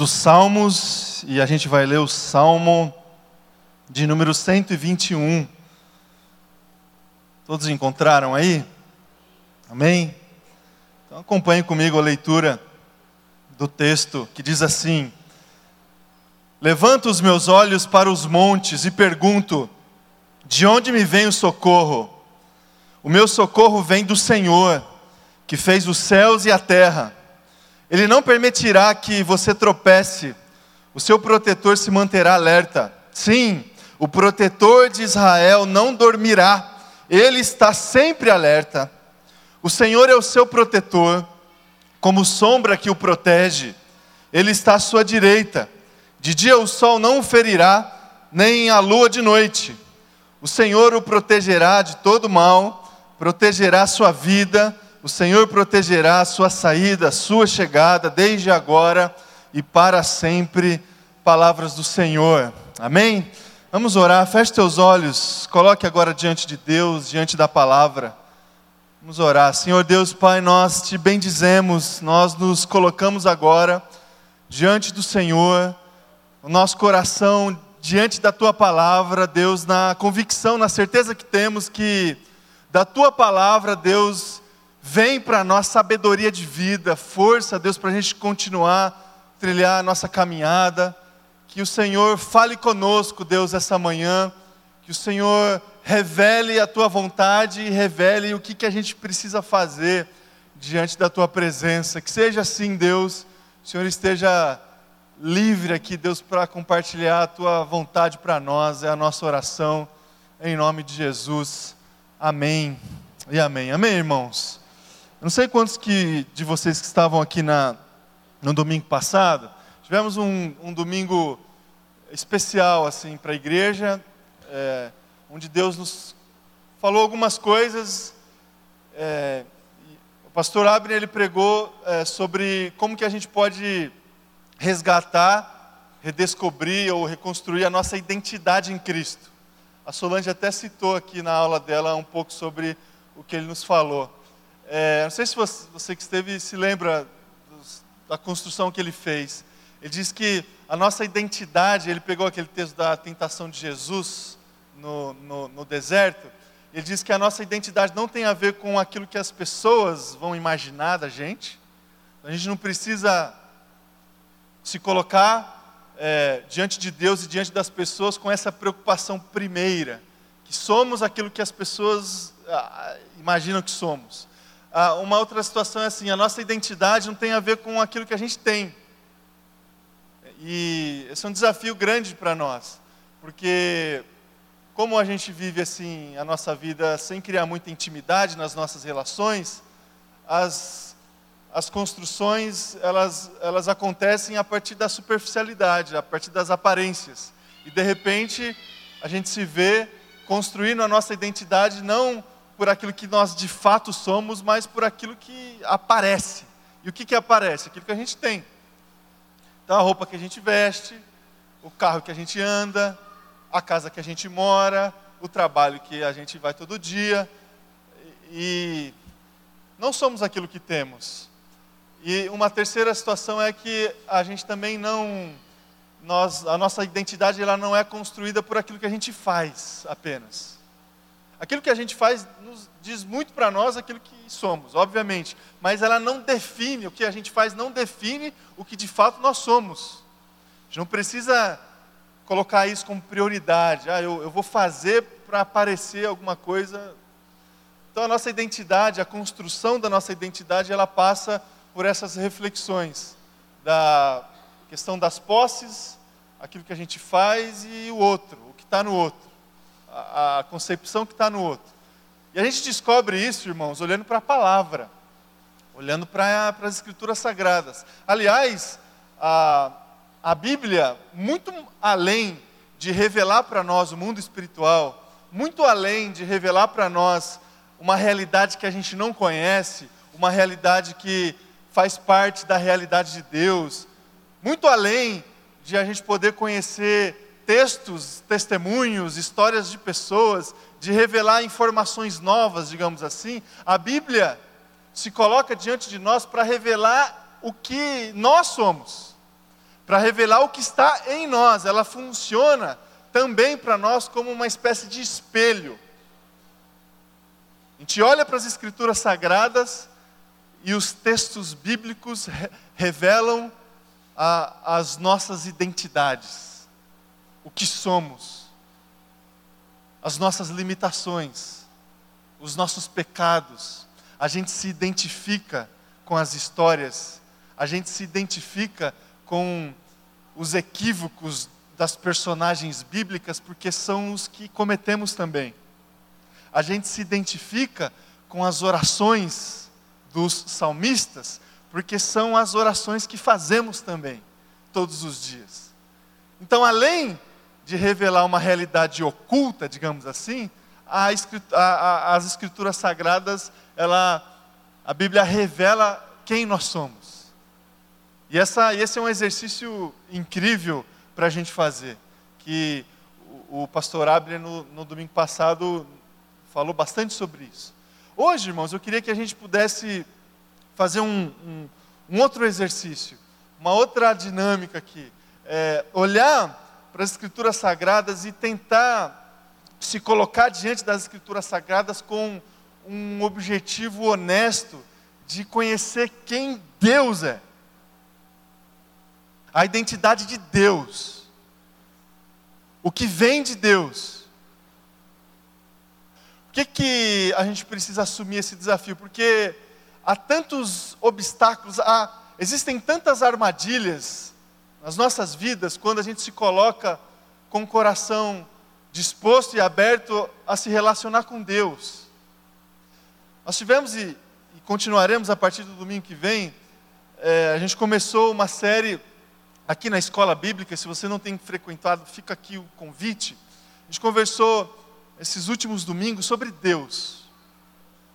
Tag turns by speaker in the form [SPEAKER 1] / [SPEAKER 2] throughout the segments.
[SPEAKER 1] dos Salmos e a gente vai ler o Salmo de número 121. Todos encontraram aí? Amém? Então acompanhe comigo a leitura do texto que diz assim: Levanto os meus olhos para os montes e pergunto: De onde me vem o socorro? O meu socorro vem do Senhor, que fez os céus e a terra. Ele não permitirá que você tropece, o seu protetor se manterá alerta. Sim, o protetor de Israel não dormirá, ele está sempre alerta. O Senhor é o seu protetor, como sombra que o protege, ele está à sua direita. De dia o sol não o ferirá, nem a lua de noite. O Senhor o protegerá de todo mal, protegerá sua vida o Senhor protegerá a sua saída, a sua chegada, desde agora e para sempre. Palavras do Senhor. Amém? Vamos orar. Feche teus olhos. Coloque agora diante de Deus, diante da palavra. Vamos orar. Senhor Deus, Pai, nós te bendizemos, nós nos colocamos agora diante do Senhor, o nosso coração diante da tua palavra, Deus, na convicção, na certeza que temos que da tua palavra, Deus, Vem para nós sabedoria de vida, força, Deus, para a gente continuar trilhar a nossa caminhada. Que o Senhor fale conosco, Deus, essa manhã. Que o Senhor revele a tua vontade e revele o que, que a gente precisa fazer diante da tua presença. Que seja assim, Deus. O Senhor esteja livre aqui, Deus, para compartilhar a tua vontade para nós. É a nossa oração. Em nome de Jesus. Amém. E amém. Amém, irmãos. Eu não sei quantos que, de vocês que estavam aqui na, no domingo passado, tivemos um, um domingo especial assim para a igreja, é, onde Deus nos falou algumas coisas. É, o pastor Abner ele pregou é, sobre como que a gente pode resgatar, redescobrir ou reconstruir a nossa identidade em Cristo. A Solange até citou aqui na aula dela um pouco sobre o que ele nos falou. É, não sei se você, você, que esteve se lembra dos, da construção que ele fez. Ele diz que a nossa identidade, ele pegou aquele texto da tentação de Jesus no, no, no deserto, ele diz que a nossa identidade não tem a ver com aquilo que as pessoas vão imaginar da gente. A gente não precisa se colocar é, diante de Deus e diante das pessoas com essa preocupação primeira, que somos aquilo que as pessoas ah, imaginam que somos. Ah, uma outra situação é assim: a nossa identidade não tem a ver com aquilo que a gente tem. E esse é um desafio grande para nós, porque como a gente vive assim a nossa vida sem criar muita intimidade nas nossas relações, as, as construções elas, elas acontecem a partir da superficialidade, a partir das aparências. E de repente a gente se vê construindo a nossa identidade não por aquilo que nós de fato somos, mas por aquilo que aparece. E o que, que aparece? Aquilo que a gente tem. Então, a roupa que a gente veste, o carro que a gente anda, a casa que a gente mora, o trabalho que a gente vai todo dia. E não somos aquilo que temos. E uma terceira situação é que a gente também não. Nós, a nossa identidade ela não é construída por aquilo que a gente faz apenas. Aquilo que a gente faz nos diz muito para nós aquilo que somos, obviamente, mas ela não define, o que a gente faz não define o que de fato nós somos. A gente não precisa colocar isso como prioridade, ah, eu, eu vou fazer para aparecer alguma coisa. Então a nossa identidade, a construção da nossa identidade, ela passa por essas reflexões da questão das posses, aquilo que a gente faz e o outro, o que está no outro a, concepção que está no outro. E a gente descobre isso, irmãos, olhando para a palavra, olhando para as escrituras sagradas. Aliás, a, a Bíblia, muito além de revelar para nós o mundo espiritual, muito além de revelar para nós uma realidade que a gente não conhece, uma realidade que faz parte da realidade de Deus, muito além de a gente poder conhecer textos, testemunhos, histórias de pessoas, de revelar informações novas, digamos assim, a Bíblia se coloca diante de nós para revelar o que nós somos, para revelar o que está em nós. Ela funciona também para nós como uma espécie de espelho. A gente olha para as Escrituras Sagradas e os textos bíblicos re revelam a, as nossas identidades, o que somos, as nossas limitações, os nossos pecados. A gente se identifica com as histórias, a gente se identifica com os equívocos das personagens bíblicas, porque são os que cometemos também. A gente se identifica com as orações dos salmistas, porque são as orações que fazemos também, todos os dias. Então, além de revelar uma realidade oculta, digamos assim, a, a, as escrituras sagradas, ela, a Bíblia revela quem nós somos. E essa, esse é um exercício incrível para a gente fazer, que o, o pastor Abner no, no domingo passado falou bastante sobre isso. Hoje, irmãos, eu queria que a gente pudesse fazer um, um, um outro exercício, uma outra dinâmica aqui. É, olhar para as Escrituras Sagradas e tentar se colocar diante das Escrituras Sagradas com um objetivo honesto de conhecer quem Deus é a identidade de Deus, o que vem de Deus. Por que, que a gente precisa assumir esse desafio? Porque há tantos obstáculos, há, existem tantas armadilhas nas nossas vidas quando a gente se coloca com o coração disposto e aberto a se relacionar com Deus. Nós tivemos e, e continuaremos a partir do domingo que vem, é, a gente começou uma série aqui na escola bíblica, se você não tem frequentado, fica aqui o convite. A gente conversou esses últimos domingos sobre Deus,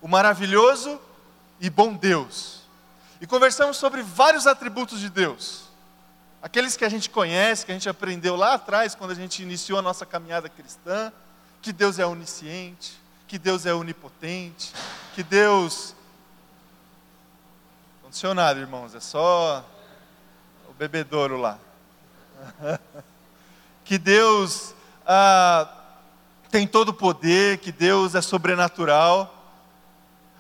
[SPEAKER 1] o maravilhoso e bom Deus. E conversamos sobre vários atributos de Deus. Aqueles que a gente conhece, que a gente aprendeu lá atrás, quando a gente iniciou a nossa caminhada cristã, que Deus é onisciente, que Deus é onipotente, que Deus. Condicionado, irmãos, é só bebedouro lá. que Deus ah, tem todo o poder, que Deus é sobrenatural.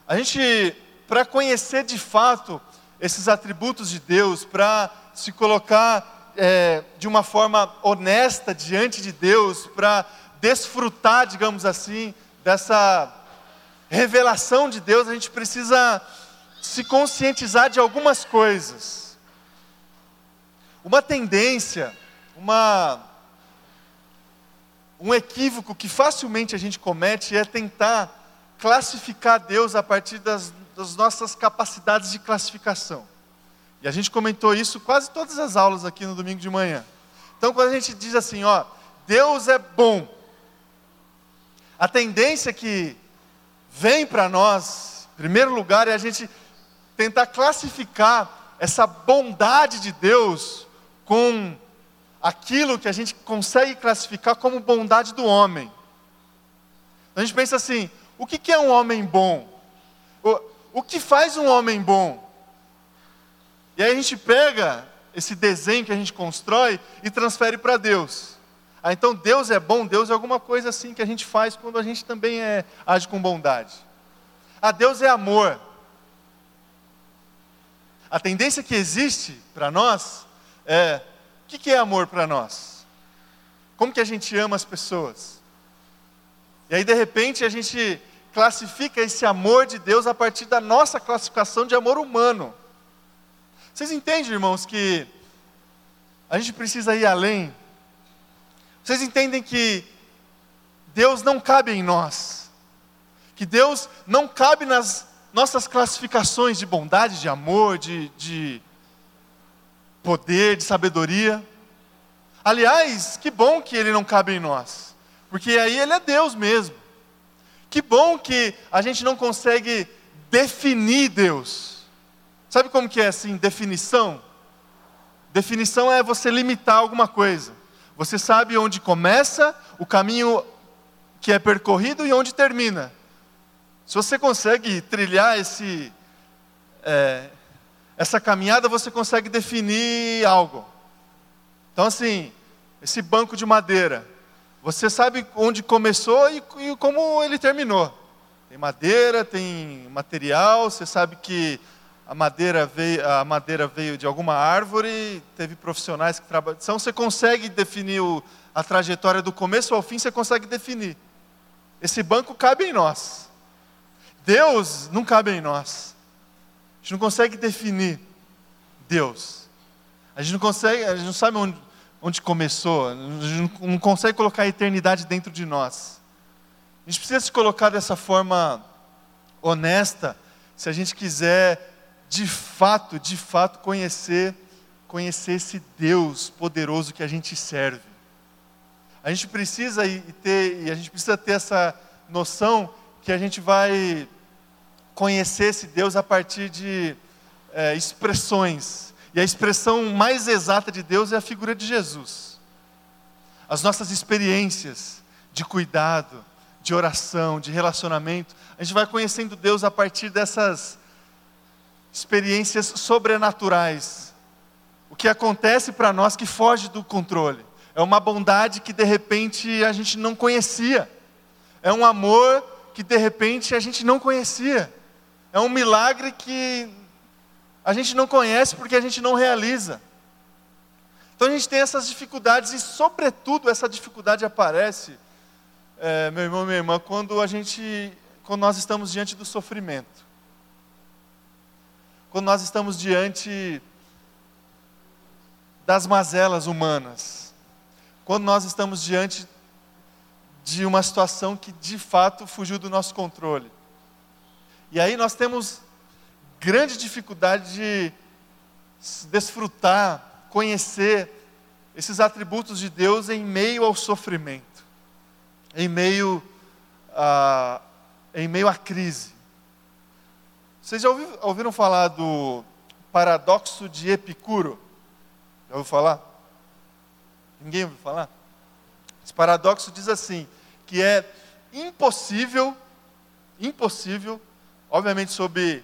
[SPEAKER 1] A gente, para conhecer de fato esses atributos de Deus, para se colocar é, de uma forma honesta diante de Deus, para desfrutar, digamos assim, dessa revelação de Deus, a gente precisa se conscientizar de algumas coisas. Uma tendência, uma, um equívoco que facilmente a gente comete é tentar classificar Deus a partir das, das nossas capacidades de classificação. E a gente comentou isso quase todas as aulas aqui no domingo de manhã. Então, quando a gente diz assim, ó, Deus é bom, a tendência que vem para nós, em primeiro lugar, é a gente tentar classificar essa bondade de Deus com aquilo que a gente consegue classificar como bondade do homem. A gente pensa assim: o que é um homem bom? O, que faz um homem bom? E aí a gente pega esse desenho que a gente constrói e transfere para Deus. Ah, então Deus é bom, Deus é alguma coisa assim que a gente faz quando a gente também é, age com bondade. Ah, Deus é amor. A tendência que existe para nós é, o que é amor para nós? Como que a gente ama as pessoas? E aí, de repente, a gente classifica esse amor de Deus a partir da nossa classificação de amor humano. Vocês entendem, irmãos, que a gente precisa ir além? Vocês entendem que Deus não cabe em nós? Que Deus não cabe nas nossas classificações de bondade, de amor, de, de poder, de sabedoria. Aliás, que bom que ele não cabe em nós, porque aí ele é Deus mesmo. Que bom que a gente não consegue definir Deus. Sabe como que é assim, definição? Definição é você limitar alguma coisa. Você sabe onde começa o caminho que é percorrido e onde termina. Se você consegue trilhar esse, é, essa caminhada você consegue definir algo. Então, assim, esse banco de madeira, você sabe onde começou e, e como ele terminou. Tem madeira, tem material, você sabe que a madeira veio, a madeira veio de alguma árvore, teve profissionais que trabalham. Então você consegue definir o, a trajetória do começo ao fim, você consegue definir. Esse banco cabe em nós. Deus não cabe em nós. A gente não consegue definir Deus. A gente não consegue, a gente não sabe onde, onde começou, não consegue colocar a eternidade dentro de nós. A gente precisa se colocar dessa forma honesta, se a gente quiser de fato, de fato conhecer, conhecer esse Deus poderoso que a gente serve. A gente precisa ter, e a gente precisa ter essa noção que a gente vai conhecer esse Deus a partir de é, expressões. E a expressão mais exata de Deus é a figura de Jesus. As nossas experiências de cuidado, de oração, de relacionamento. A gente vai conhecendo Deus a partir dessas experiências sobrenaturais. O que acontece para nós que foge do controle. É uma bondade que de repente a gente não conhecia. É um amor que de repente a gente não conhecia. É um milagre que a gente não conhece porque a gente não realiza. Então a gente tem essas dificuldades e, sobretudo, essa dificuldade aparece é, meu irmão e minha irmã, quando a gente, quando nós estamos diante do sofrimento, quando nós estamos diante das mazelas humanas, quando nós estamos diante de uma situação que de fato fugiu do nosso controle. E aí nós temos grande dificuldade de desfrutar, conhecer esses atributos de Deus em meio ao sofrimento em meio a, em meio à crise. Vocês já ouviram falar do paradoxo de Epicuro? Já ouviu falar? Ninguém ouviu falar? Esse paradoxo diz assim, que é impossível, impossível, obviamente sob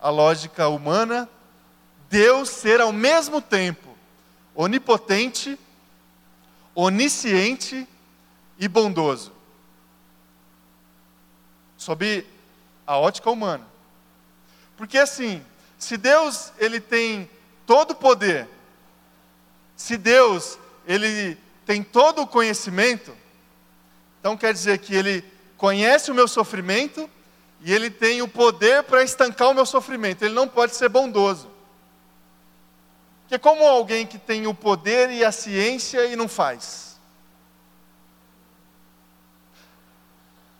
[SPEAKER 1] a lógica humana, Deus ser ao mesmo tempo onipotente, onisciente e bondoso. Sob a ótica humana. Porque assim, se Deus ele tem todo o poder, se Deus ele tem todo o conhecimento, então quer dizer que ele conhece o meu sofrimento e ele tem o poder para estancar o meu sofrimento. Ele não pode ser bondoso. Porque como alguém que tem o poder e a ciência e não faz?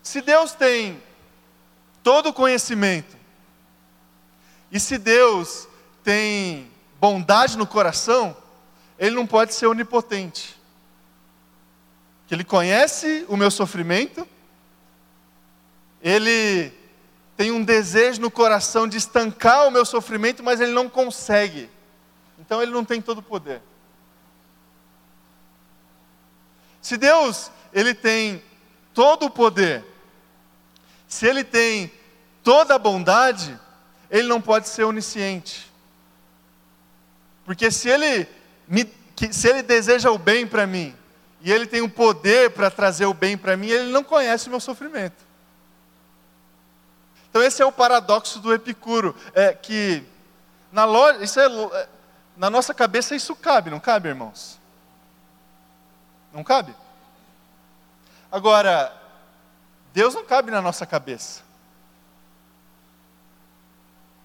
[SPEAKER 1] Se Deus tem todo o conhecimento, e se Deus tem bondade no coração, Ele não pode ser onipotente. Ele conhece o meu sofrimento, Ele tem um desejo no coração de estancar o meu sofrimento, mas Ele não consegue. Então Ele não tem todo o poder. Se Deus, Ele tem todo o poder, se ele tem toda a bondade, ele não pode ser onisciente. Porque se ele, me, se ele deseja o bem para mim, e ele tem o poder para trazer o bem para mim, ele não conhece o meu sofrimento. Então esse é o paradoxo do Epicuro, é que na, loja, isso é, é, na nossa cabeça isso cabe, não cabe, irmãos? Não cabe? Agora, Deus não cabe na nossa cabeça.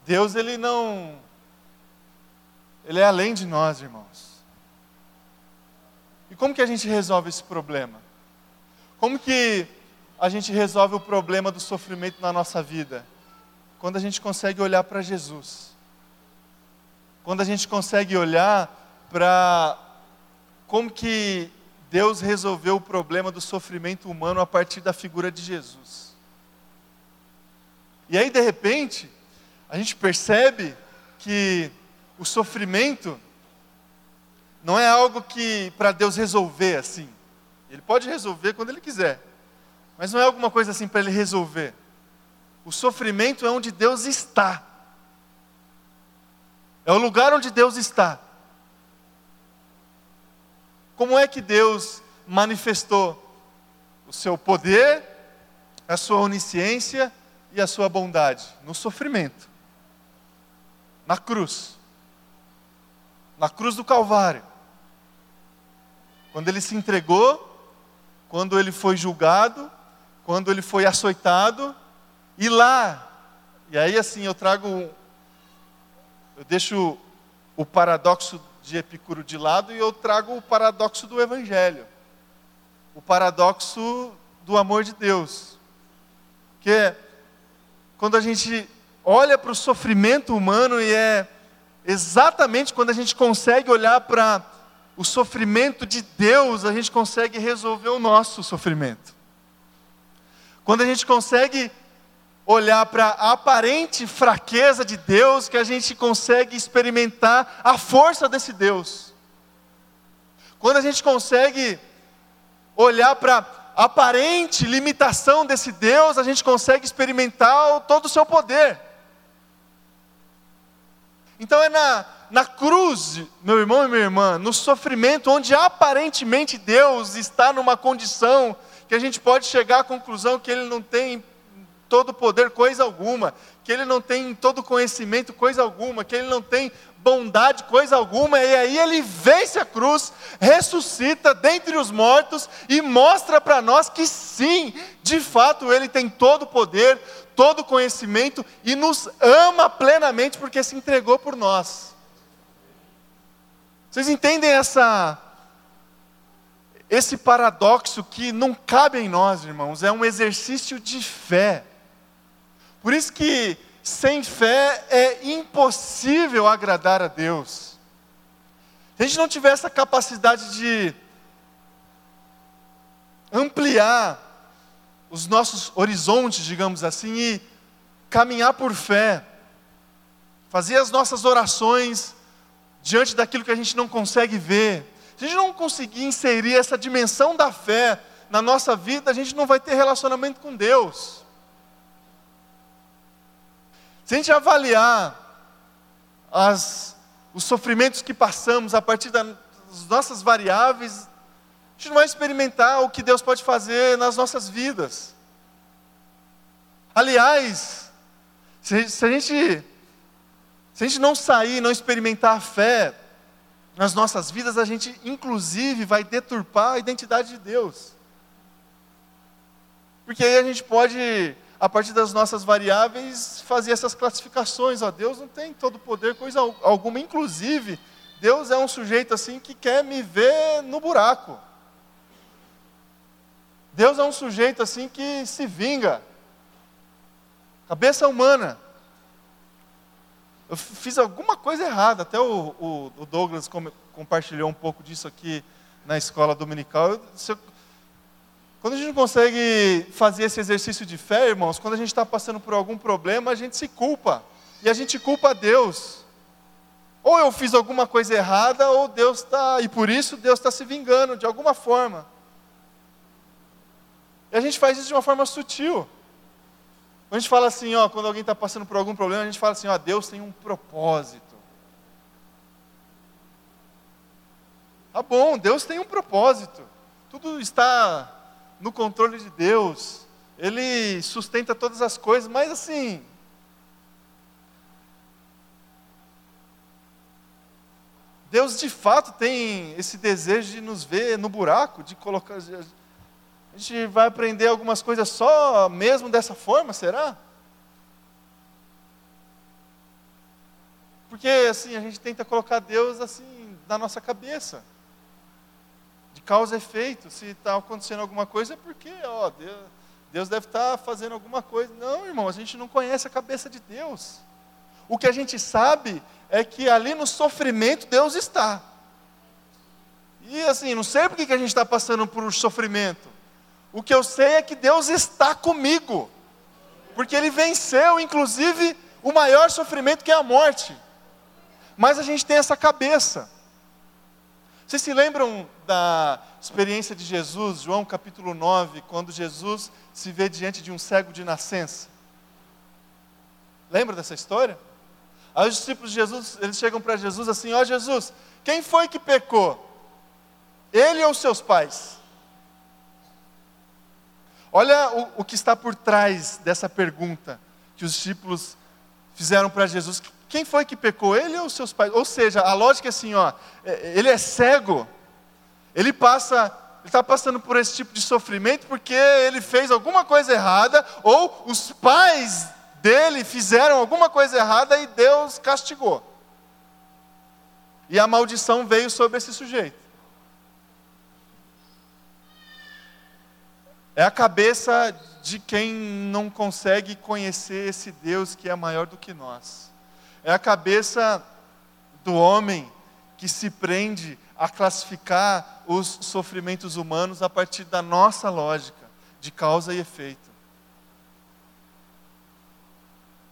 [SPEAKER 1] Deus, ele não. Ele é além de nós, irmãos. E como que a gente resolve esse problema? Como que a gente resolve o problema do sofrimento na nossa vida? Quando a gente consegue olhar para Jesus. Quando a gente consegue olhar para como que Deus resolveu o problema do sofrimento humano a partir da figura de Jesus. E aí, de repente, a gente percebe que o sofrimento não é algo que para Deus resolver assim. Ele pode resolver quando ele quiser, mas não é alguma coisa assim para ele resolver. O sofrimento é onde Deus está. É o lugar onde Deus está. Como é que Deus manifestou o seu poder, a sua onisciência e a sua bondade? No sofrimento, na cruz, na cruz do Calvário. Quando ele se entregou, quando ele foi julgado, quando ele foi açoitado, e lá, e aí assim eu trago, eu deixo o paradoxo de Epicuro de lado e eu trago o paradoxo do Evangelho, o paradoxo do amor de Deus, que é quando a gente olha para o sofrimento humano e é exatamente quando a gente consegue olhar para o sofrimento de Deus, a gente consegue resolver o nosso sofrimento. Quando a gente consegue olhar para a aparente fraqueza de Deus, que a gente consegue experimentar a força desse Deus. Quando a gente consegue olhar para a aparente limitação desse Deus, a gente consegue experimentar todo o seu poder. Então é na, na cruz, meu irmão e minha irmã, no sofrimento, onde aparentemente Deus está numa condição que a gente pode chegar à conclusão que Ele não tem todo poder, coisa alguma, que ele não tem todo conhecimento, coisa alguma, que ele não tem bondade, coisa alguma, e aí ele vence a cruz, ressuscita dentre os mortos e mostra para nós que sim, de fato ele tem todo o poder, todo o conhecimento e nos ama plenamente porque se entregou por nós. Vocês entendem essa esse paradoxo que não cabe em nós, irmãos, é um exercício de fé. Por isso que sem fé é impossível agradar a Deus. Se a gente não tiver essa capacidade de ampliar os nossos horizontes, digamos assim, e caminhar por fé, fazer as nossas orações diante daquilo que a gente não consegue ver, se a gente não conseguir inserir essa dimensão da fé na nossa vida, a gente não vai ter relacionamento com Deus. Se a gente avaliar as, os sofrimentos que passamos a partir das nossas variáveis, a gente não vai experimentar o que Deus pode fazer nas nossas vidas. Aliás, se, a gente, se a gente não sair, não experimentar a fé nas nossas vidas, a gente inclusive vai deturpar a identidade de Deus. Porque aí a gente pode a partir das nossas variáveis, fazer essas classificações. Ó, Deus não tem todo poder, coisa alguma. Inclusive, Deus é um sujeito assim que quer me ver no buraco. Deus é um sujeito assim que se vinga. Cabeça humana. Eu fiz alguma coisa errada. Até o, o, o Douglas compartilhou um pouco disso aqui na escola dominical. Eu, eu, quando a gente consegue fazer esse exercício de fé, irmãos, quando a gente está passando por algum problema, a gente se culpa. E a gente culpa a Deus. Ou eu fiz alguma coisa errada, ou Deus está. E por isso Deus está se vingando, de alguma forma. E a gente faz isso de uma forma sutil. A gente fala assim, ó, quando alguém está passando por algum problema, a gente fala assim, ó, Deus tem um propósito. Tá bom, Deus tem um propósito. Tudo está no controle de Deus, Ele sustenta todas as coisas, mas assim. Deus de fato tem esse desejo de nos ver no buraco, de colocar. A gente vai aprender algumas coisas só mesmo dessa forma, será? Porque assim, a gente tenta colocar Deus assim na nossa cabeça causa e efeito. Se está acontecendo alguma coisa, é porque ó, Deus, Deus deve estar tá fazendo alguma coisa. Não, irmão, a gente não conhece a cabeça de Deus. O que a gente sabe é que ali no sofrimento Deus está. E assim, não sei por que a gente está passando por um sofrimento. O que eu sei é que Deus está comigo. Porque Ele venceu, inclusive, o maior sofrimento que é a morte. Mas a gente tem essa cabeça. Vocês se lembram da experiência de Jesus, João capítulo 9, quando Jesus se vê diante de um cego de nascença? Lembra dessa história? Aí os discípulos de Jesus, eles chegam para Jesus assim: Ó oh, Jesus, quem foi que pecou? Ele ou seus pais? Olha o, o que está por trás dessa pergunta que os discípulos fizeram para Jesus. Quem foi que pecou, ele ou seus pais? Ou seja, a lógica é assim, ó, é, ele é cego, ele passa, ele está passando por esse tipo de sofrimento porque ele fez alguma coisa errada, ou os pais dele fizeram alguma coisa errada e Deus castigou. E a maldição veio sobre esse sujeito. É a cabeça de quem não consegue conhecer esse Deus que é maior do que nós. É a cabeça do homem que se prende a classificar os sofrimentos humanos a partir da nossa lógica de causa e efeito.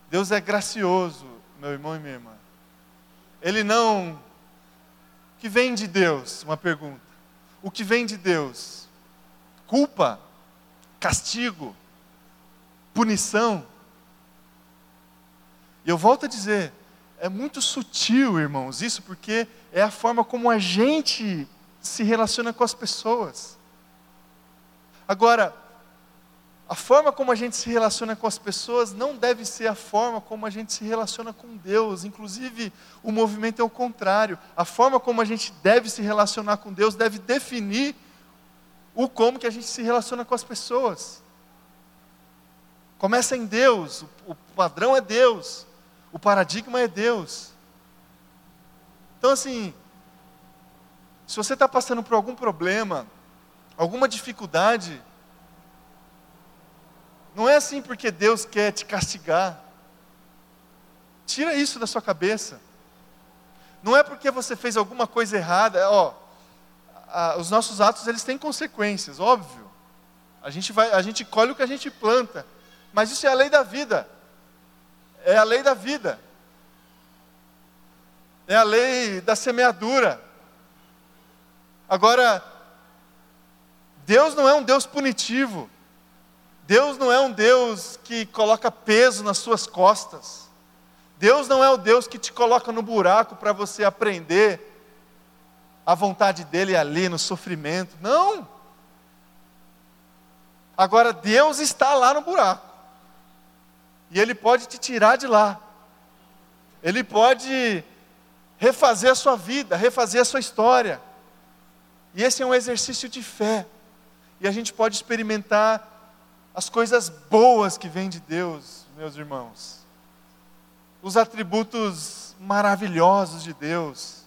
[SPEAKER 1] Deus é gracioso, meu irmão e minha irmã. Ele não. O que vem de Deus? Uma pergunta. O que vem de Deus? Culpa? Castigo? punição. E eu volto a dizer, é muito sutil, irmãos, isso porque é a forma como a gente se relaciona com as pessoas. Agora, a forma como a gente se relaciona com as pessoas não deve ser a forma como a gente se relaciona com Deus. Inclusive, o movimento é o contrário. A forma como a gente deve se relacionar com Deus deve definir o como que a gente se relaciona com as pessoas. Começa em Deus, o padrão é Deus, o paradigma é Deus. Então, assim, se você está passando por algum problema, alguma dificuldade, não é assim porque Deus quer te castigar. Tira isso da sua cabeça. Não é porque você fez alguma coisa errada, ó, a, os nossos atos eles têm consequências, óbvio. A gente vai, a gente colhe o que a gente planta. Mas isso é a lei da vida. É a lei da vida. É a lei da semeadura. Agora, Deus não é um Deus punitivo. Deus não é um Deus que coloca peso nas suas costas. Deus não é o Deus que te coloca no buraco para você aprender a vontade dele ali no sofrimento. Não. Agora, Deus está lá no buraco. E Ele pode te tirar de lá. Ele pode refazer a sua vida, refazer a sua história. E esse é um exercício de fé. E a gente pode experimentar as coisas boas que vêm de Deus, meus irmãos. Os atributos maravilhosos de Deus.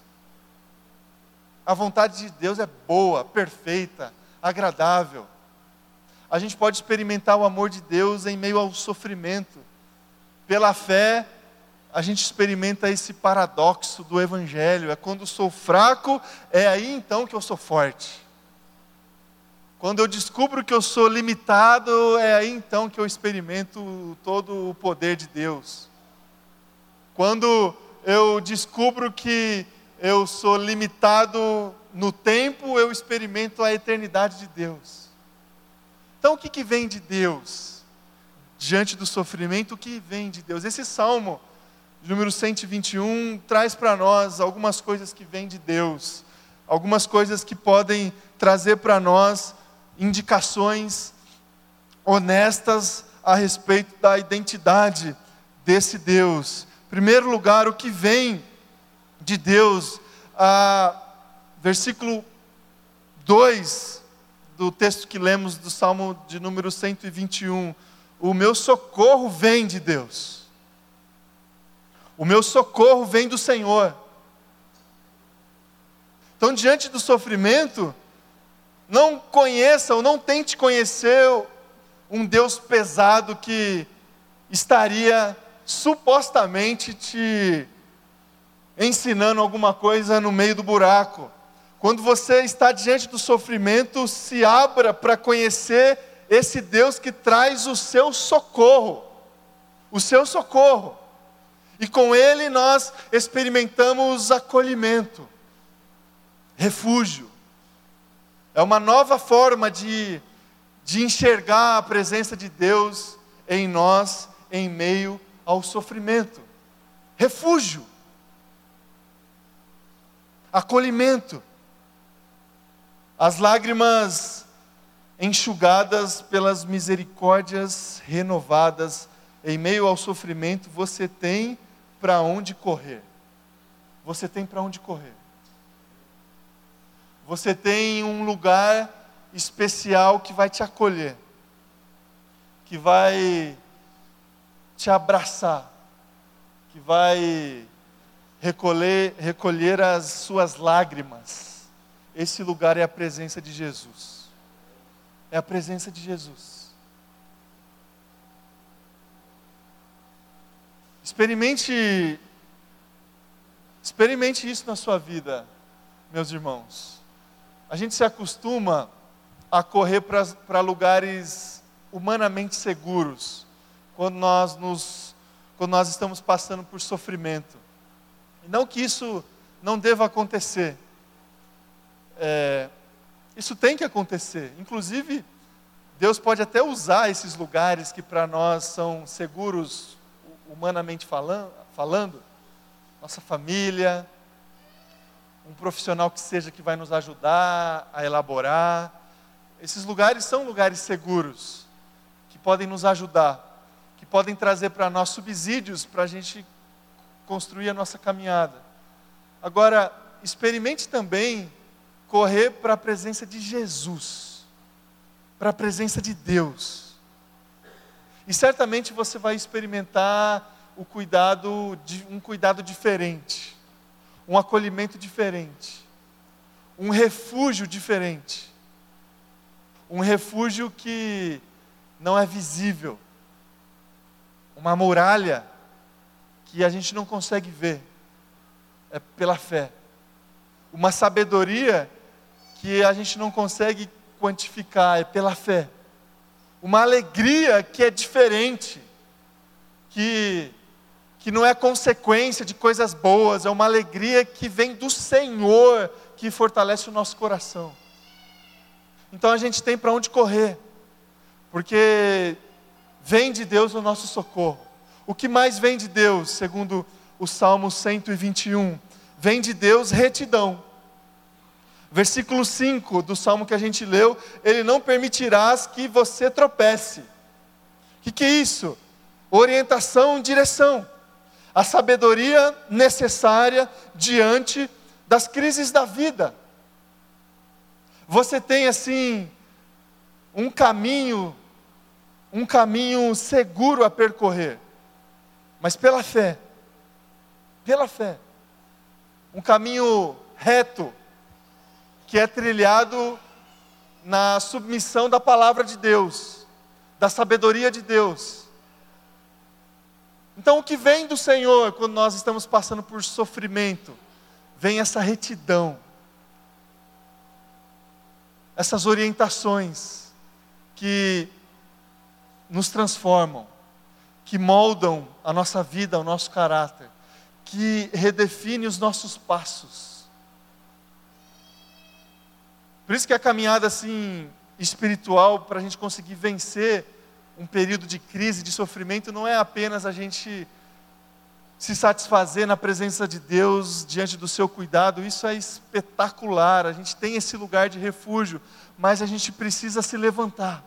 [SPEAKER 1] A vontade de Deus é boa, perfeita, agradável. A gente pode experimentar o amor de Deus em meio ao sofrimento. Pela fé, a gente experimenta esse paradoxo do Evangelho. É quando sou fraco, é aí então que eu sou forte. Quando eu descubro que eu sou limitado, é aí então que eu experimento todo o poder de Deus. Quando eu descubro que eu sou limitado no tempo, eu experimento a eternidade de Deus. Então o que, que vem de Deus? diante do sofrimento que vem de Deus. Esse salmo, número 121, traz para nós algumas coisas que vêm de Deus, algumas coisas que podem trazer para nós indicações honestas a respeito da identidade desse Deus. Em primeiro lugar, o que vem de Deus, ah, versículo 2 do texto que lemos do Salmo de número 121 o meu socorro vem de Deus. O meu socorro vem do Senhor. Então, diante do sofrimento, não conheça ou não tente conhecer um Deus pesado que estaria supostamente te ensinando alguma coisa no meio do buraco. Quando você está diante do sofrimento, se abra para conhecer esse Deus que traz o seu socorro, o seu socorro. E com ele nós experimentamos acolhimento, refúgio. É uma nova forma de, de enxergar a presença de Deus em nós, em meio ao sofrimento. Refúgio, acolhimento. As lágrimas enxugadas pelas misericórdias renovadas em meio ao sofrimento, você tem para onde correr. Você tem para onde correr. Você tem um lugar especial que vai te acolher, que vai te abraçar, que vai recolher, recolher as suas lágrimas. Esse lugar é a presença de Jesus. É a presença de Jesus. Experimente experimente isso na sua vida, meus irmãos. A gente se acostuma a correr para lugares humanamente seguros quando nós nos quando nós estamos passando por sofrimento. Não que isso não deva acontecer. É, isso tem que acontecer. Inclusive, Deus pode até usar esses lugares que para nós são seguros, humanamente falando, falando, nossa família, um profissional que seja que vai nos ajudar a elaborar. Esses lugares são lugares seguros, que podem nos ajudar, que podem trazer para nós subsídios para a gente construir a nossa caminhada. Agora, experimente também correr para a presença de Jesus, para a presença de Deus. E certamente você vai experimentar o cuidado de, um cuidado diferente, um acolhimento diferente, um refúgio diferente, um refúgio que não é visível, uma muralha que a gente não consegue ver, é pela fé. Uma sabedoria que a gente não consegue quantificar, é pela fé. Uma alegria que é diferente, que, que não é consequência de coisas boas, é uma alegria que vem do Senhor, que fortalece o nosso coração. Então a gente tem para onde correr, porque vem de Deus o nosso socorro. O que mais vem de Deus, segundo o Salmo 121? Vem de Deus retidão. Versículo 5 do salmo que a gente leu: Ele não permitirás que você tropece. O que, que é isso? Orientação, direção. A sabedoria necessária diante das crises da vida. Você tem assim um caminho, um caminho seguro a percorrer mas pela fé. Pela fé. Um caminho reto, que é trilhado na submissão da palavra de Deus, da sabedoria de Deus. Então, o que vem do Senhor quando nós estamos passando por sofrimento? Vem essa retidão, essas orientações que nos transformam que moldam a nossa vida, o nosso caráter, que redefine os nossos passos. Por isso que a caminhada assim espiritual para a gente conseguir vencer um período de crise, de sofrimento, não é apenas a gente se satisfazer na presença de Deus, diante do seu cuidado, isso é espetacular, a gente tem esse lugar de refúgio, mas a gente precisa se levantar,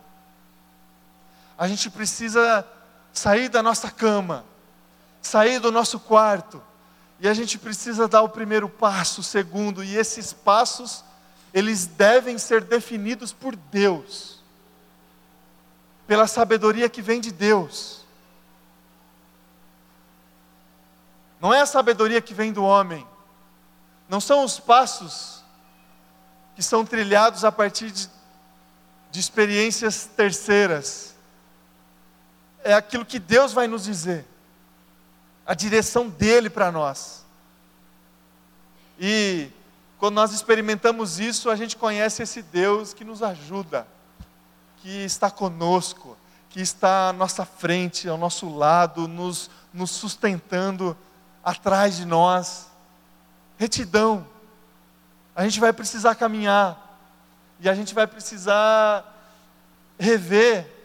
[SPEAKER 1] a gente precisa sair da nossa cama, sair do nosso quarto, e a gente precisa dar o primeiro passo, o segundo, e esses passos, eles devem ser definidos por Deus, pela sabedoria que vem de Deus. Não é a sabedoria que vem do homem, não são os passos que são trilhados a partir de, de experiências terceiras é aquilo que Deus vai nos dizer, a direção dele para nós. E quando nós experimentamos isso, a gente conhece esse Deus que nos ajuda, que está conosco, que está à nossa frente, ao nosso lado, nos, nos sustentando atrás de nós. Retidão. A gente vai precisar caminhar, e a gente vai precisar rever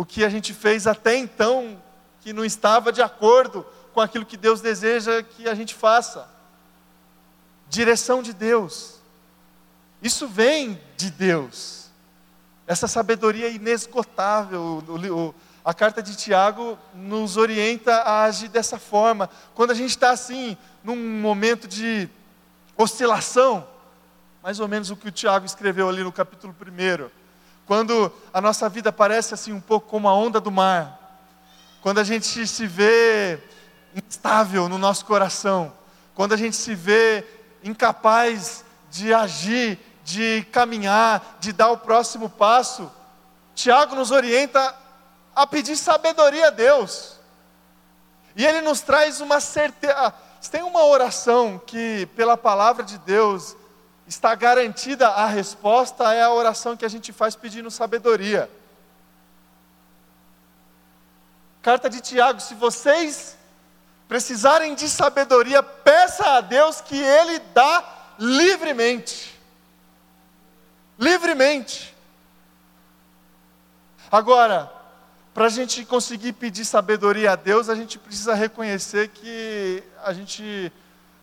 [SPEAKER 1] o que a gente fez até então que não estava de acordo com aquilo que Deus deseja que a gente faça. Direção de Deus. Isso vem de Deus. Essa sabedoria inesgotável. A carta de Tiago nos orienta a agir dessa forma. Quando a gente está assim, num momento de oscilação, mais ou menos o que o Tiago escreveu ali no capítulo 1. Quando a nossa vida parece assim um pouco como a onda do mar. Quando a gente se vê instável no nosso coração. Quando a gente se vê incapaz de agir, de caminhar, de dar o próximo passo. Tiago nos orienta a pedir sabedoria a Deus. E ele nos traz uma certeza. Tem uma oração que, pela palavra de Deus, está garantida a resposta, é a oração que a gente faz pedindo sabedoria. Carta de Tiago: se vocês precisarem de sabedoria, peça a Deus que Ele dá livremente. Livremente. Agora, para a gente conseguir pedir sabedoria a Deus, a gente precisa reconhecer que a gente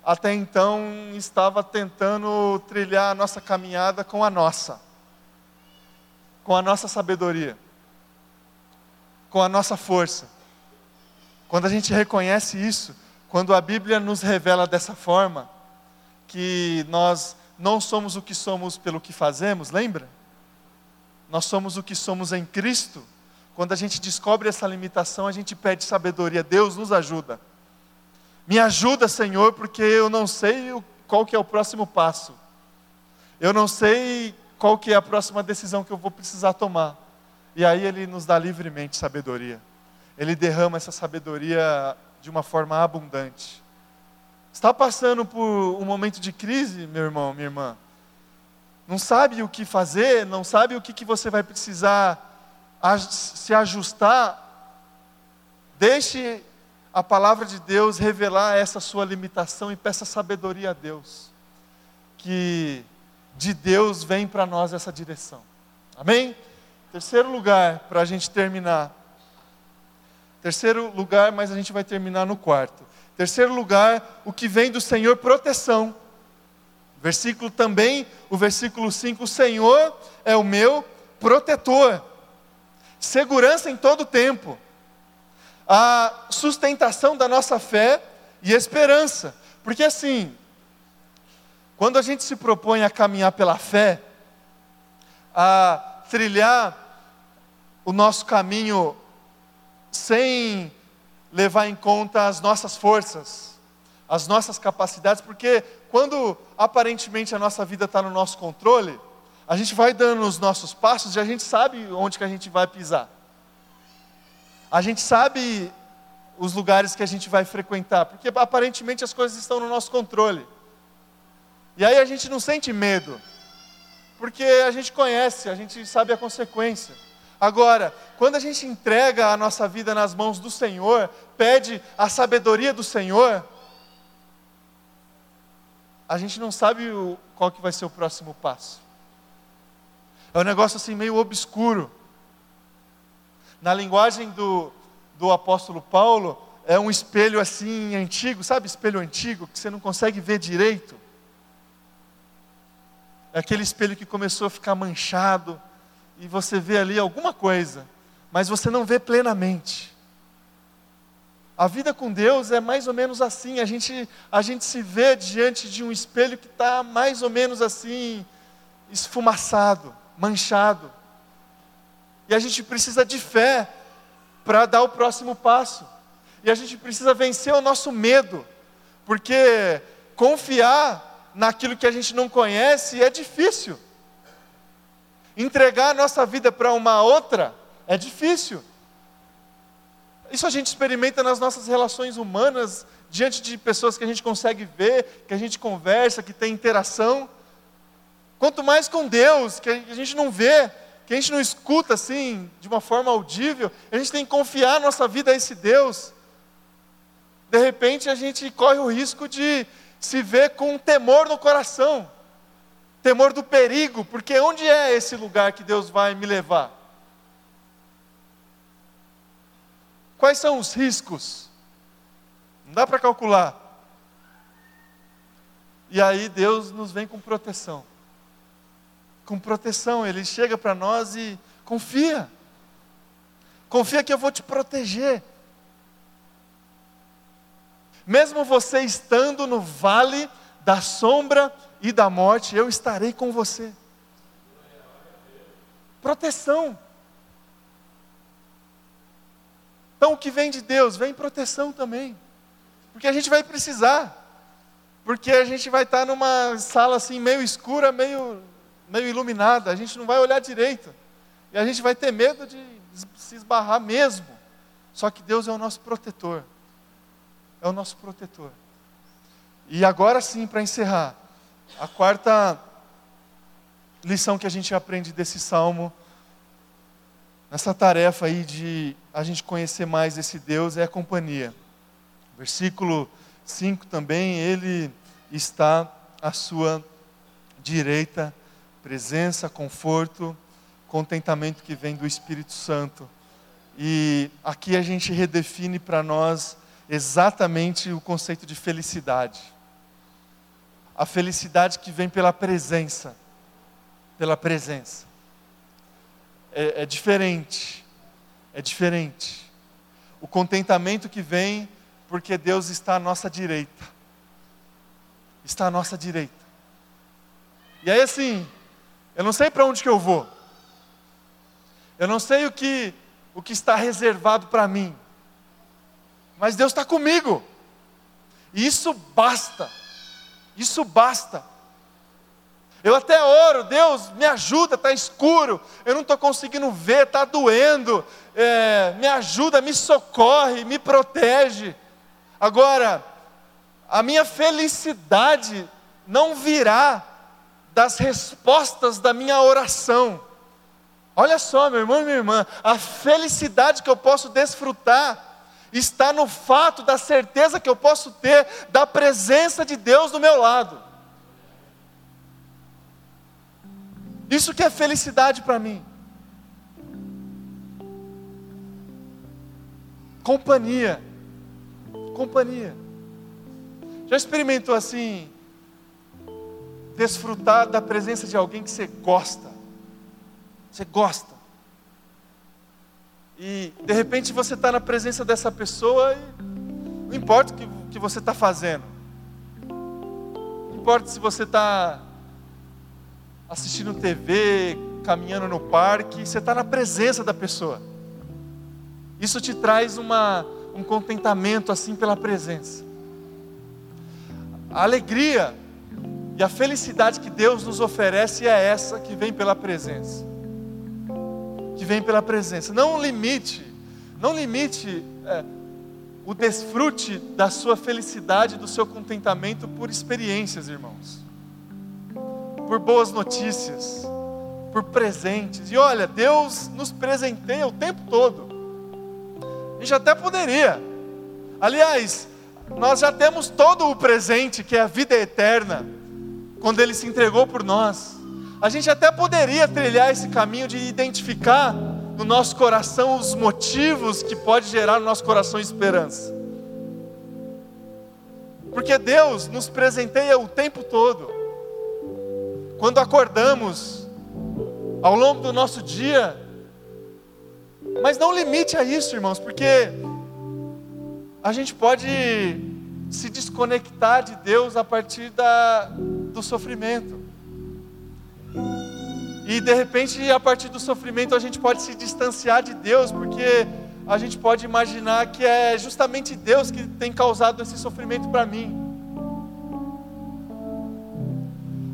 [SPEAKER 1] até então estava tentando trilhar a nossa caminhada com a nossa, com a nossa sabedoria, com a nossa força. Quando a gente reconhece isso, quando a Bíblia nos revela dessa forma, que nós não somos o que somos pelo que fazemos, lembra? Nós somos o que somos em Cristo quando a gente descobre essa limitação, a gente pede sabedoria. Deus nos ajuda. Me ajuda, Senhor, porque eu não sei qual que é o próximo passo. Eu não sei qual que é a próxima decisão que eu vou precisar tomar. E aí ele nos dá livremente sabedoria. Ele derrama essa sabedoria de uma forma abundante. Está passando por um momento de crise, meu irmão, minha irmã? Não sabe o que fazer, não sabe o que, que você vai precisar se ajustar, deixe a palavra de Deus revelar essa sua limitação e peça sabedoria a Deus. Que de Deus vem para nós essa direção. Amém? Terceiro lugar, para a gente terminar. Terceiro lugar, mas a gente vai terminar no quarto. Terceiro lugar, o que vem do Senhor, proteção. Versículo também, o versículo 5: O Senhor é o meu protetor segurança em todo tempo, a sustentação da nossa fé e esperança. Porque assim, quando a gente se propõe a caminhar pela fé, a trilhar o nosso caminho sem levar em conta as nossas forças, as nossas capacidades, porque quando aparentemente a nossa vida está no nosso controle, a gente vai dando os nossos passos e a gente sabe onde que a gente vai pisar. A gente sabe os lugares que a gente vai frequentar, porque aparentemente as coisas estão no nosso controle. E aí a gente não sente medo, porque a gente conhece, a gente sabe a consequência. Agora, quando a gente entrega a nossa vida nas mãos do Senhor, pede a sabedoria do Senhor, a gente não sabe o, qual que vai ser o próximo passo. É um negócio assim meio obscuro. Na linguagem do, do apóstolo Paulo, é um espelho assim antigo, sabe espelho antigo que você não consegue ver direito? É aquele espelho que começou a ficar manchado e você vê ali alguma coisa, mas você não vê plenamente. A vida com Deus é mais ou menos assim, a gente, a gente se vê diante de um espelho que está mais ou menos assim, esfumaçado manchado. E a gente precisa de fé para dar o próximo passo. E a gente precisa vencer o nosso medo, porque confiar naquilo que a gente não conhece é difícil. Entregar a nossa vida para uma outra é difícil. Isso a gente experimenta nas nossas relações humanas, diante de pessoas que a gente consegue ver, que a gente conversa, que tem interação. Quanto mais com Deus, que a gente não vê, que a gente não escuta assim, de uma forma audível, a gente tem que confiar nossa vida a esse Deus. De repente a gente corre o risco de se ver com um temor no coração, temor do perigo, porque onde é esse lugar que Deus vai me levar? Quais são os riscos? Não dá para calcular. E aí Deus nos vem com proteção. Com proteção. Ele chega para nós e confia. Confia que eu vou te proteger. Mesmo você estando no vale da sombra e da morte, eu estarei com você. Proteção. Então, o que vem de Deus, vem proteção também. Porque a gente vai precisar. Porque a gente vai estar numa sala assim, meio escura, meio, meio iluminada. A gente não vai olhar direito. E a gente vai ter medo de se esbarrar mesmo. Só que Deus é o nosso protetor. É o nosso protetor. E agora sim, para encerrar, a quarta lição que a gente aprende desse salmo, nessa tarefa aí de a gente conhecer mais esse Deus, é a companhia. Versículo 5 também, ele está à sua direita, presença, conforto, contentamento que vem do Espírito Santo. E aqui a gente redefine para nós exatamente o conceito de felicidade. A felicidade que vem pela presença. Pela presença. É, é diferente. É diferente. O contentamento que vem porque Deus está à nossa direita. Está à nossa direita. E aí assim, eu não sei para onde que eu vou. Eu não sei o que, o que está reservado para mim. Mas Deus está comigo. E isso basta. Isso basta. Eu até oro, Deus, me ajuda, está escuro, eu não estou conseguindo ver, está doendo, é, me ajuda, me socorre, me protege. Agora, a minha felicidade não virá das respostas da minha oração. Olha só, meu irmão e minha irmã, a felicidade que eu posso desfrutar está no fato da certeza que eu posso ter da presença de Deus do meu lado. Isso que é felicidade para mim. Companhia. Companhia. Já experimentou assim desfrutar da presença de alguém que você gosta? Você gosta. E de repente você está na presença dessa pessoa e não importa o que, que você está fazendo. Não importa se você está assistindo TV, caminhando no parque, você está na presença da pessoa. Isso te traz uma, um contentamento assim pela presença. A alegria e a felicidade que Deus nos oferece é essa que vem pela presença que vem pela presença. Não limite, não limite é, o desfrute da sua felicidade, do seu contentamento por experiências, irmãos, por boas notícias, por presentes. E olha, Deus nos presenteia o tempo todo. A gente até poderia. Aliás, nós já temos todo o presente, que é a vida eterna, quando Ele se entregou por nós. A gente até poderia trilhar esse caminho de identificar no nosso coração os motivos que pode gerar no nosso coração esperança. Porque Deus nos presenteia o tempo todo. Quando acordamos, ao longo do nosso dia, mas não limite a isso, irmãos, porque a gente pode se desconectar de Deus a partir da, do sofrimento. E de repente, a partir do sofrimento, a gente pode se distanciar de Deus, porque a gente pode imaginar que é justamente Deus que tem causado esse sofrimento para mim.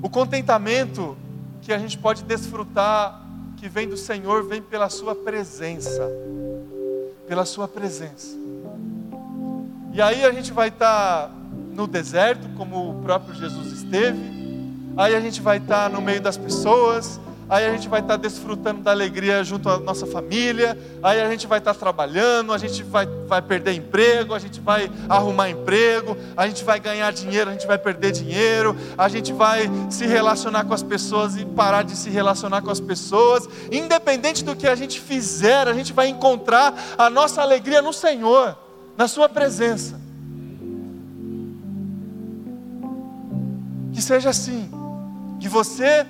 [SPEAKER 1] O contentamento que a gente pode desfrutar, que vem do Senhor, vem pela Sua presença. Pela Sua presença. E aí a gente vai estar no deserto, como o próprio Jesus esteve. Aí a gente vai estar no meio das pessoas, aí a gente vai estar desfrutando da alegria junto à nossa família, aí a gente vai estar trabalhando, a gente vai, vai perder emprego, a gente vai arrumar emprego, a gente vai ganhar dinheiro, a gente vai perder dinheiro, a gente vai se relacionar com as pessoas e parar de se relacionar com as pessoas, independente do que a gente fizer, a gente vai encontrar a nossa alegria no Senhor, na Sua presença. Que seja assim, que você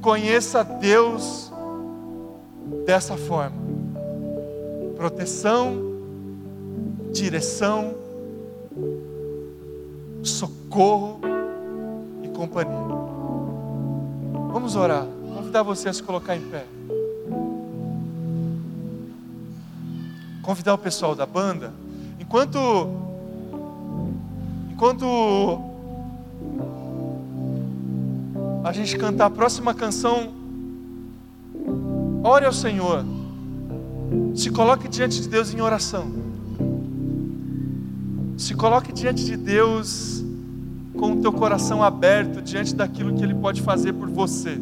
[SPEAKER 1] conheça Deus dessa forma: proteção, direção, socorro e companhia. Vamos orar. Convidar você a se colocar em pé. Convidar o pessoal da banda. Enquanto enquanto a gente cantar a próxima canção, ore ao Senhor. Se coloque diante de Deus em oração. Se coloque diante de Deus com o teu coração aberto diante daquilo que Ele pode fazer por você.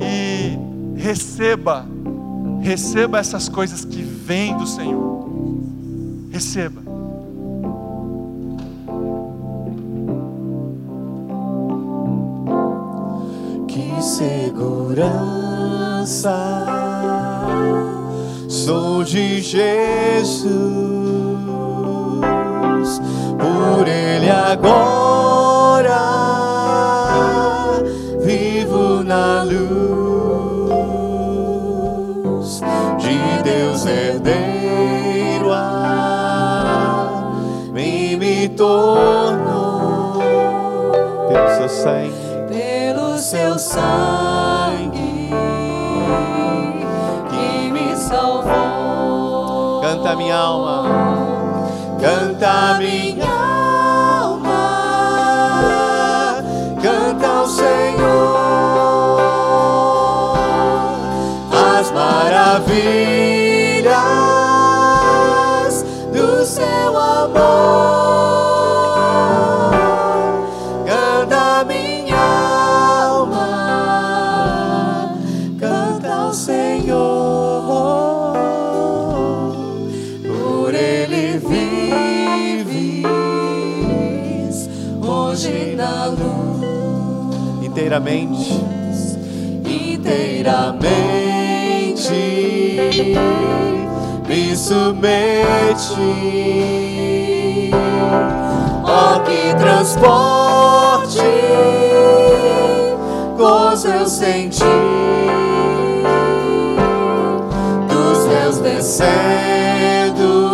[SPEAKER 1] E receba, receba essas coisas que vêm do Senhor. Receba.
[SPEAKER 2] Que segurança sou de Jesus, por Ele agora sangue
[SPEAKER 3] que me salvou.
[SPEAKER 2] Canta minha alma, canta minha me submete. Ó que transporte, gozo eu senti dos meus descendo,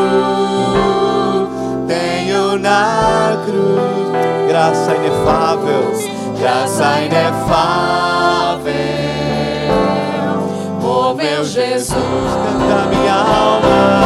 [SPEAKER 2] tenho na cruz graça inefável, graça inefável. Jesus, canta minha alma,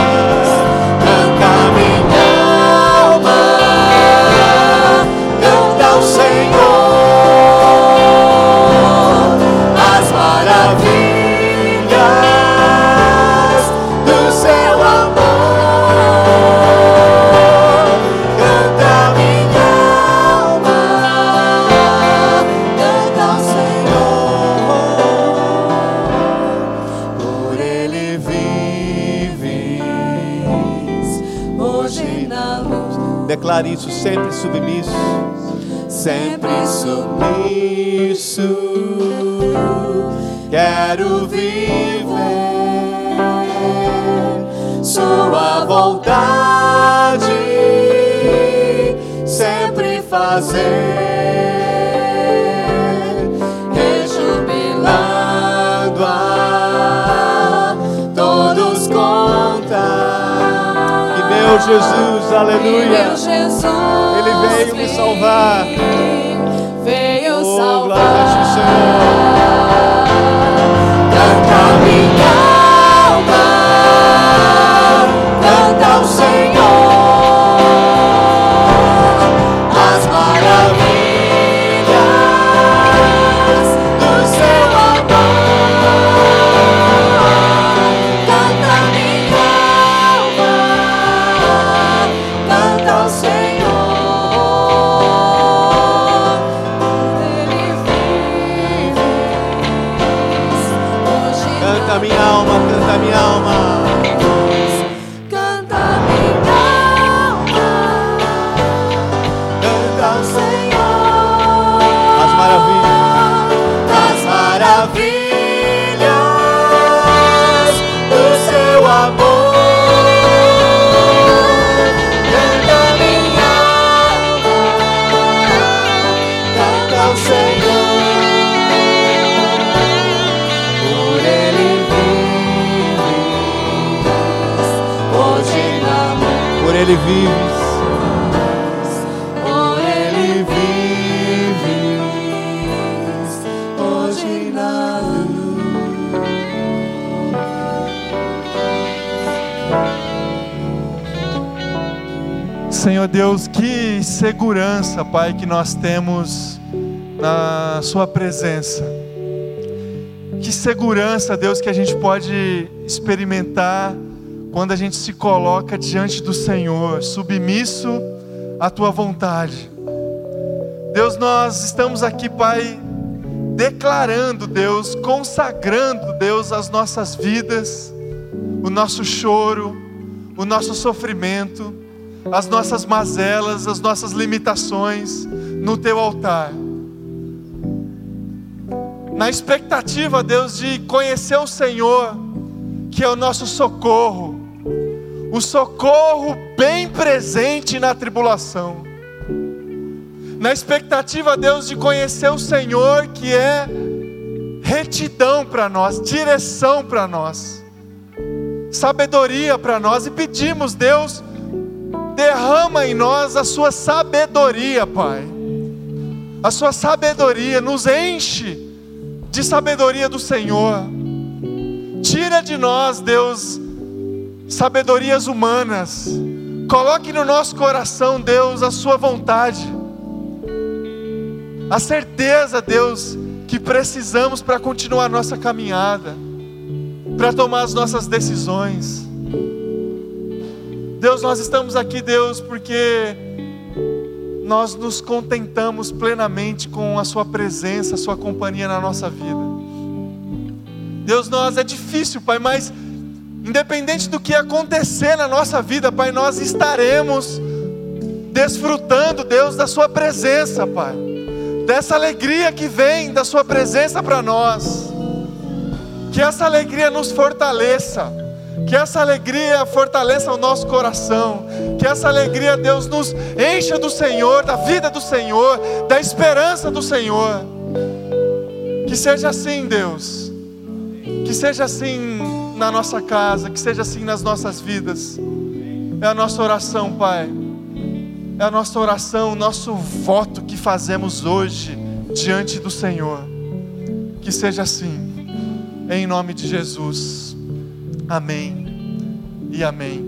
[SPEAKER 2] sempre submisso, sempre submisso. Quero viver Sua vontade, sempre fazer, rejubilando a todos contar. E meu Jesus, aleluia. Veio salvar.
[SPEAKER 1] Pai, que nós temos na Sua presença. Que segurança, Deus, que a gente pode experimentar quando a gente se coloca diante do Senhor, submisso à Tua vontade. Deus, nós estamos aqui, Pai, declarando, Deus, consagrando, Deus, as nossas vidas, o nosso choro, o nosso sofrimento, as nossas mazelas, as nossas limitações no teu altar. Na expectativa, Deus, de conhecer o Senhor, que é o nosso socorro, o socorro bem presente na tribulação. Na expectativa, Deus, de conhecer o Senhor, que é retidão para nós, direção para nós, sabedoria para nós, e pedimos, Deus, derrama em nós a sua sabedoria, Pai. A sua sabedoria nos enche de sabedoria do Senhor. Tira de nós, Deus, sabedorias humanas. Coloque no nosso coração, Deus, a sua vontade. A certeza, Deus, que precisamos para continuar nossa caminhada, para tomar as nossas decisões. Deus, nós estamos aqui, Deus, porque nós nos contentamos plenamente com a Sua presença, a Sua companhia na nossa vida. Deus, nós é difícil, Pai, mas independente do que acontecer na nossa vida, Pai, nós estaremos desfrutando, Deus, da Sua presença, Pai, dessa alegria que vem da Sua presença para nós. Que essa alegria nos fortaleça que essa alegria fortaleça o nosso coração. Que essa alegria, Deus, nos encha do Senhor, da vida do Senhor, da esperança do Senhor. Que seja assim, Deus. Que seja assim na nossa casa, que seja assim nas nossas vidas. É a nossa oração, Pai. É a nossa oração, o nosso voto que fazemos hoje diante do Senhor. Que seja assim. Em nome de Jesus. Amém e amém.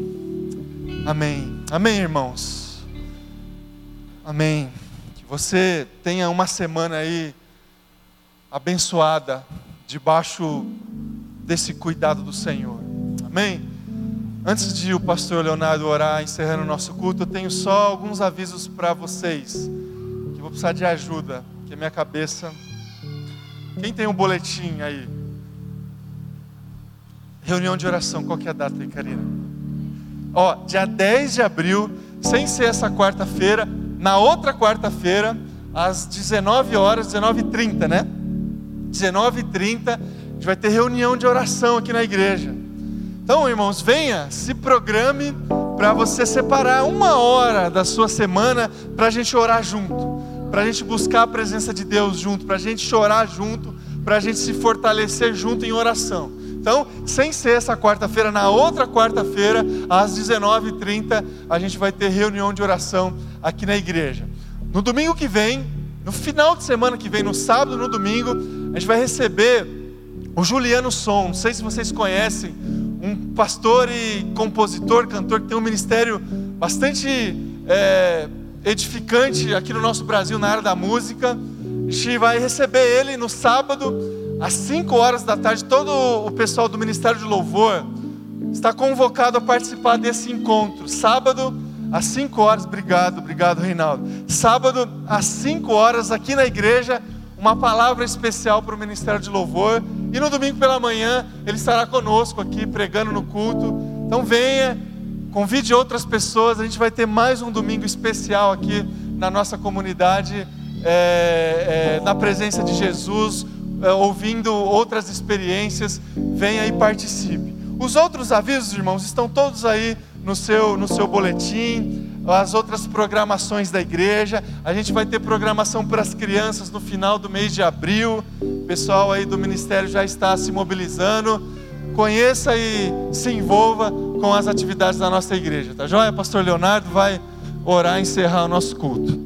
[SPEAKER 1] Amém. Amém, irmãos. Amém. Que você tenha uma semana aí abençoada, debaixo desse cuidado do Senhor. Amém. Antes de o pastor Leonardo orar, encerrando o nosso culto, eu tenho só alguns avisos para vocês. Que vou precisar de ajuda, que minha cabeça. Quem tem um boletim aí? Reunião de oração, qual que é a data aí, Karina? Ó, dia 10 de abril, sem ser essa quarta-feira, na outra quarta-feira, às 19 horas, 19h30, né? 19h30, a gente vai ter reunião de oração aqui na igreja. Então, irmãos, venha, se programe para você separar uma hora da sua semana para a gente orar junto, para a gente buscar a presença de Deus junto, para a gente chorar junto, para a gente se fortalecer junto em oração. Então, sem ser essa quarta-feira, na outra quarta-feira, às 19h30, a gente vai ter reunião de oração aqui na igreja. No domingo que vem, no final de semana que vem, no sábado, no domingo, a gente vai receber o Juliano Som. Não sei se vocês conhecem, um pastor e compositor, cantor que tem um ministério bastante é, edificante aqui no nosso Brasil na área da música. A gente vai receber ele no sábado às 5 horas da tarde, todo o pessoal do Ministério de Louvor está convocado a participar desse encontro. Sábado, às 5 horas, obrigado, obrigado, Reinaldo. Sábado, às 5 horas, aqui na igreja, uma palavra especial para o Ministério de Louvor. E no domingo pela manhã, ele estará conosco aqui, pregando no culto. Então venha, convide outras pessoas. A gente vai ter mais um domingo especial aqui na nossa comunidade, é, é, na presença de Jesus ouvindo outras experiências, venha e participe. Os outros avisos, irmãos, estão todos aí no seu, no seu boletim, as outras programações da igreja. A gente vai ter programação para as crianças no final do mês de abril. O pessoal aí do ministério já está se mobilizando. Conheça e se envolva. com as atividades da nossa igreja, tá joia? Pastor Leonardo vai orar e encerrar o nosso culto.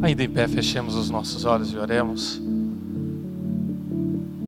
[SPEAKER 4] Ainda em pé, fechemos os nossos olhos e oremos.